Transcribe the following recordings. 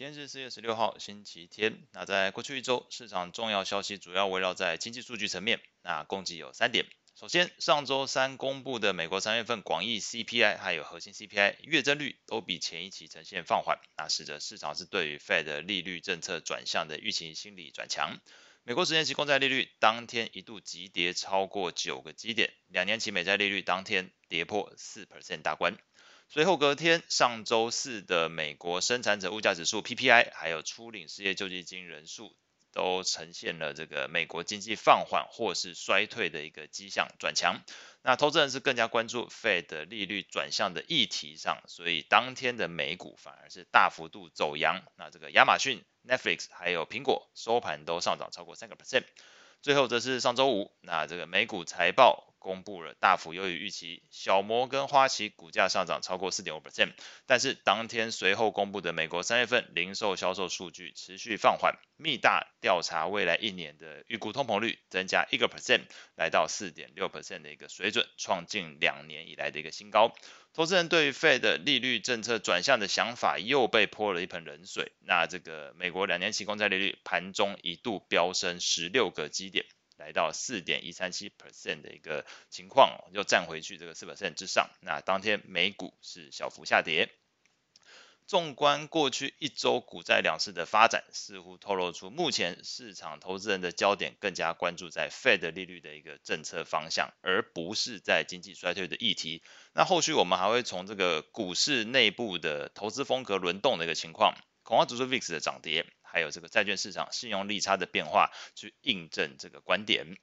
今天是四月十六号，星期天。那在过去一周，市场重要消息主要围绕在经济数据层面，那共计有三点。首先，上周三公布的美国三月份广义 CPI 还有核心 CPI 月增率都比前一期呈现放缓，那使得市场是对于 Fed 利率政策转向的预期心理转强。美国十年期公债利率当天一度急跌超过九个基点，两年期美债利率当天跌破四 percent 大关。随后隔天，上周四的美国生产者物价指数 PPI，还有初领失业救济金人数，都呈现了这个美国经济放缓或是衰退的一个迹象转强。那投资人是更加关注 Fed 利率转向的议题上，所以当天的美股反而是大幅度走扬。那这个亚马逊、Netflix 还有苹果收盘都上涨超过三个 percent。最后则是上周五，那这个美股财报。公布了大幅优于预期，小摩跟花旗股价上涨超过四点五 percent，但是当天随后公布的美国三月份零售销售数据持续放缓，密大调查未来一年的预估通膨率增加一个 percent，来到四点六 percent 的一个水准，创近两年以来的一个新高。投资人对于 Fed 利率政策转向的想法又被泼了一盆冷水，那这个美国两年期公债利率盘中一度飙升十六个基点。来到四点一三七 percent 的一个情况，又站回去这个四 percent 之上。那当天美股是小幅下跌。纵观过去一周股债两市的发展，似乎透露出目前市场投资人的焦点更加关注在 Fed 利率的一个政策方向，而不是在经济衰退的议题。那后续我们还会从这个股市内部的投资风格轮动的一个情况，恐慌指数 VIX 的涨跌。还有这个债券市场信用利差的变化，去印证这个观点。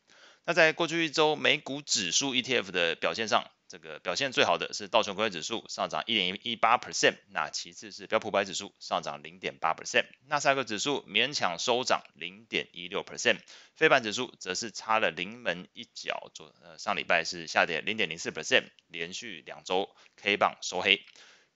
那在过去一周美股指数 ETF 的表现上，这个表现最好的是道琼工业指数上涨一点一八 percent，那其次是标普百指数上涨零点八 percent，纳斯达克指数勉强收涨零点一六 percent，非半指数则是差了临门一脚，做呃上礼拜是下跌零点零四 percent，连续两周 K 棒收黑。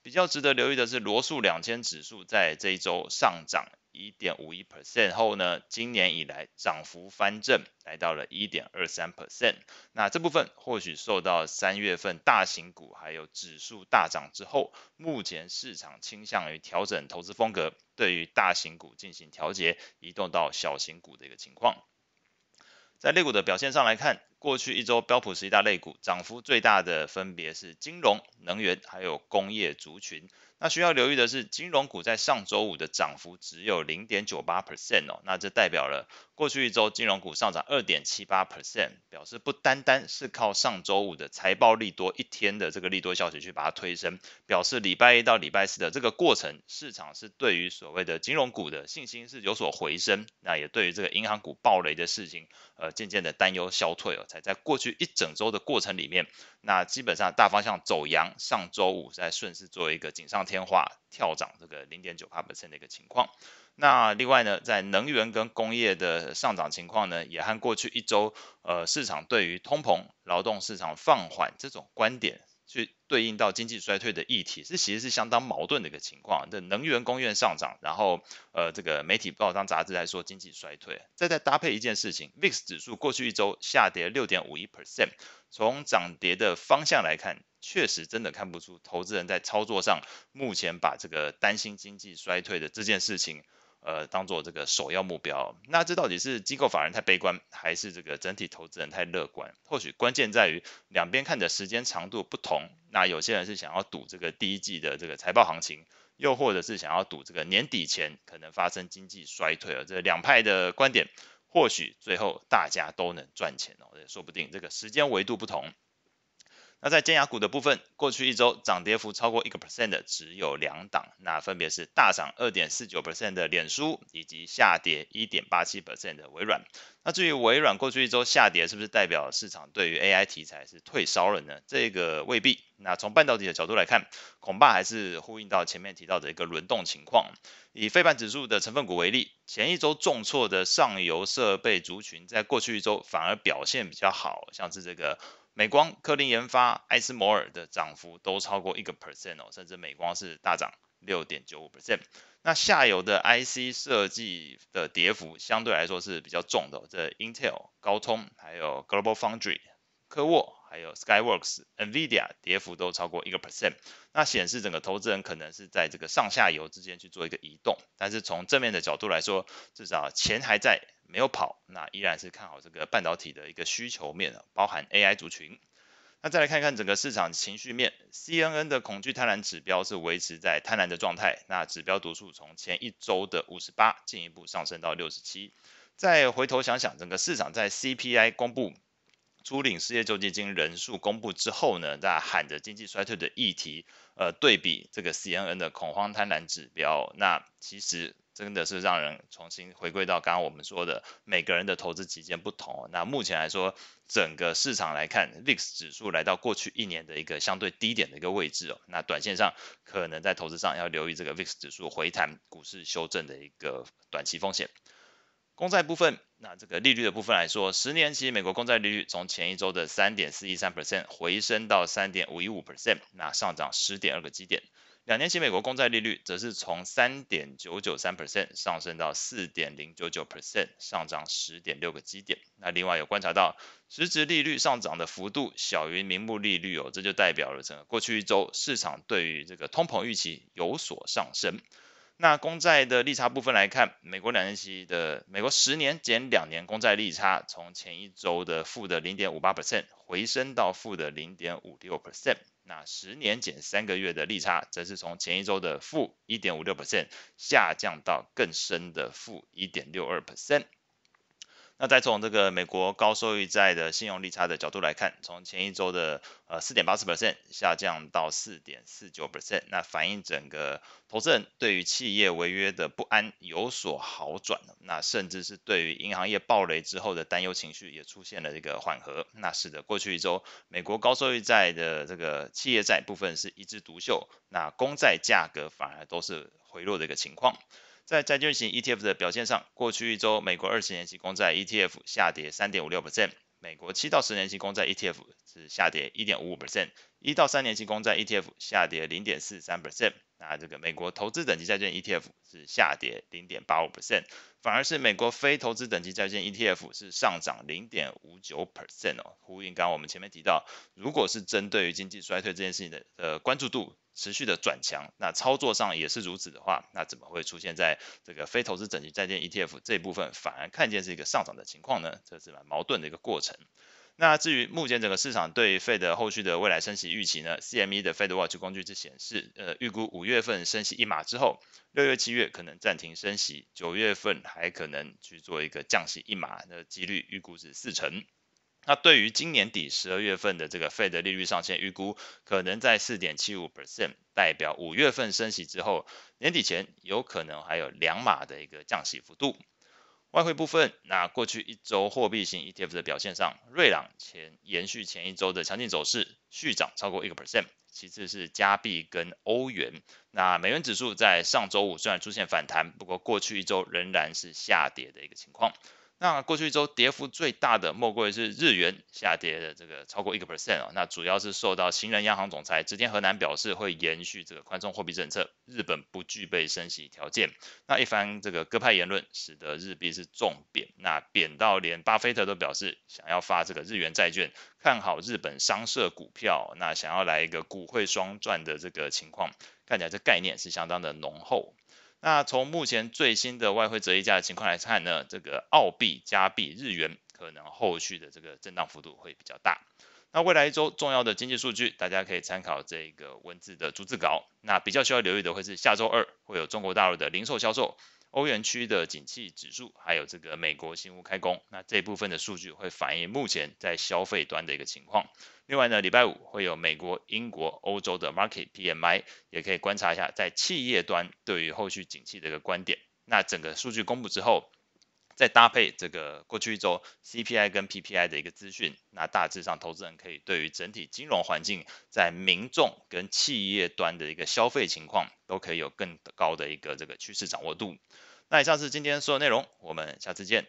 比较值得留意的是罗素两千指数在这一周上涨。一点五一 percent 后呢，今年以来涨幅翻正，来到了一点二三 percent。那这部分或许受到三月份大型股还有指数大涨之后，目前市场倾向于调整投资风格，对于大型股进行调节，移动到小型股的一个情况。在类股的表现上来看，过去一周标普十大类股涨幅最大的分别是金融、能源还有工业族群。那需要留意的是，金融股在上周五的涨幅只有零点九八 percent 哦，那这代表了过去一周金融股上涨二点七八 percent，表示不单单是靠上周五的财报利多一天的这个利多消息去把它推升，表示礼拜一到礼拜四的这个过程，市场是对于所谓的金融股的信心是有所回升，那也对于这个银行股暴雷的事情，呃，渐渐的担忧消退哦，在过去一整周的过程里面，那基本上大方向走阳，上周五在顺势做一个锦上添花跳涨这个零点九八百分的一个情况。那另外呢，在能源跟工业的上涨情况呢，也和过去一周呃市场对于通膨、劳动市场放缓这种观点去对应到经济衰退的议题，是其实是相当矛盾的一个情况。的能源供应上涨，然后呃这个媒体报章杂志来说经济衰退，再再搭配一件事情，VIX 指数过去一周下跌六点五一 percent，从涨跌的方向来看。确实真的看不出投资人在操作上，目前把这个担心经济衰退的这件事情，呃，当做这个首要目标。那这到底是机构法人太悲观，还是这个整体投资人太乐观？或许关键在于两边看的时间长度不同。那有些人是想要赌这个第一季的这个财报行情，又或者是想要赌这个年底前可能发生经济衰退。而这两派的观点，或许最后大家都能赚钱哦，也说不定。这个时间维度不同。那在尖牙股的部分，过去一周涨跌幅超过一个 percent 的只有两档，那分别是大涨二点四九 percent 的脸书，以及下跌一点八七 percent 的微软。那至于微软过去一周下跌，是不是代表市场对于 AI 题材是退烧了呢？这个未必。那从半导体的角度来看，恐怕还是呼应到前面提到的一个轮动情况。以费半指数的成分股为例，前一周重挫的上游设备族群，在过去一周反而表现比较好，像是这个。美光、科林研发、艾斯摩尔的涨幅都超过一个 percent 哦，甚至美光是大涨六点九五 percent。那下游的 IC 设计的跌幅相对来说是比较重的，这 Intel、高通、还有 Global Foundry、科沃，还有 Skyworks、NVIDIA 跌幅都超过一个 percent，那显示整个投资人可能是在这个上下游之间去做一个移动，但是从正面的角度来说，至少钱还在，没有跑，那依然是看好这个半导体的一个需求面，包含 AI 族群。那再来看看整个市场情绪面，CNN 的恐惧贪婪指标是维持在贪婪的状态，那指标读数从前一周的五十八进一步上升到六十七。再回头想想，整个市场在 CPI 公布、初领失业救济金人数公布之后呢，在喊着经济衰退的议题，呃，对比这个 CNN 的恐慌贪婪指标，那其实。真的是让人重新回归到刚刚我们说的，每个人的投资极见不同。那目前来说，整个市场来看，VIX 指数来到过去一年的一个相对低点的一个位置哦。那短线上可能在投资上要留意这个 VIX 指数回弹、股市修正的一个短期风险。公债部分，那这个利率的部分来说，十年期美国公债利率从前一周的三点四一三 percent 回升到三点五一五 percent，那上涨十点二个基点。两年期美国公债利率则是从三点九九三 percent 上升到四点零九九 percent，上涨十点六个基点。那另外有观察到，实质利率上涨的幅度小于名目利率哦，这就代表了整个过去一周市场对于这个通膨预期有所上升。那公债的利差部分来看，美国两年期的美国十年减两年公债利差从前一周的负的零点五八 percent 回升到负的零点五六 percent。那十年减三个月的利差，则是从前一周的负一点五六 percent 下降到更深的负一点六二 percent。那再从这个美国高收益债的信用利差的角度来看，从前一周的呃四点八四 percent 下降到四点四九 percent，那反映整个投资人对于企业违约的不安有所好转，那甚至是对于银行业暴雷之后的担忧情绪也出现了一个缓和，那使得过去一周美国高收益债的这个企业债部分是一枝独秀，那公债价格反而都是回落的一个情况。在债券型 ETF 的表现上，过去一周美国二十年期公债 ETF 下跌三点五六 percent，美国七到十年期公债 ETF 是下跌一点五五 percent，一到三年期公债 ETF 下跌零点四三 percent。那这个美国投资等级债券 ETF 是下跌零点八五 percent，反而是美国非投资等级债券 ETF 是上涨零点五九 percent 哦。呼应刚刚我们前面提到，如果是针对于经济衰退这件事情的呃关注度。持续的转强，那操作上也是如此的话，那怎么会出现在这个非投资等级债券 ETF 这一部分反而看见是一个上涨的情况呢？这是蛮矛盾的一个过程。那至于目前整个市场对 Fed 后续的未来升息预期呢？CME 的 Fed Watch 工具之显示，呃，预估五月份升息一码之后，六月、七月可能暂停升息，九月份还可能去做一个降息一码的几率预估是四成。那对于今年底十二月份的这个费的利率上限预估，可能在四点七五 percent，代表五月份升息之后，年底前有可能还有两码的一个降息幅度。外汇部分，那过去一周货币型 ETF 的表现上，瑞郎前延续前一周的强劲走势，续涨超过一个 percent。其次是加币跟欧元。那美元指数在上周五虽然出现反弹，不过过去一周仍然是下跌的一个情况。那过去一周跌幅最大的莫过于是日元下跌的这个超过一个 percent 啊，那主要是受到新任央行总裁直田河南表示会延续这个宽松货币政策，日本不具备升息条件。那一番这个鸽派言论，使得日币是重贬，那贬到连巴菲特都表示想要发这个日元债券，看好日本商社股票，那想要来一个股汇双赚的这个情况，看起来这概念是相当的浓厚。那从目前最新的外汇折溢价的情况来看呢，这个澳币、加币、日元可能后续的这个震荡幅度会比较大。那未来一周重要的经济数据，大家可以参考这个文字的逐字稿。那比较需要留意的会是下周二会有中国大陆的零售销售。欧元区的景气指数，还有这个美国新屋开工，那这部分的数据会反映目前在消费端的一个情况。另外呢，礼拜五会有美国、英国、欧洲的 Market PMI，也可以观察一下在企业端对于后续景气的一个观点。那整个数据公布之后，再搭配这个过去一周 CPI 跟 PPI 的一个资讯，那大致上投资人可以对于整体金融环境在民众跟企业端的一个消费情况，都可以有更高的一个这个趋势掌握度。那以上是今天所有内容，我们下次见。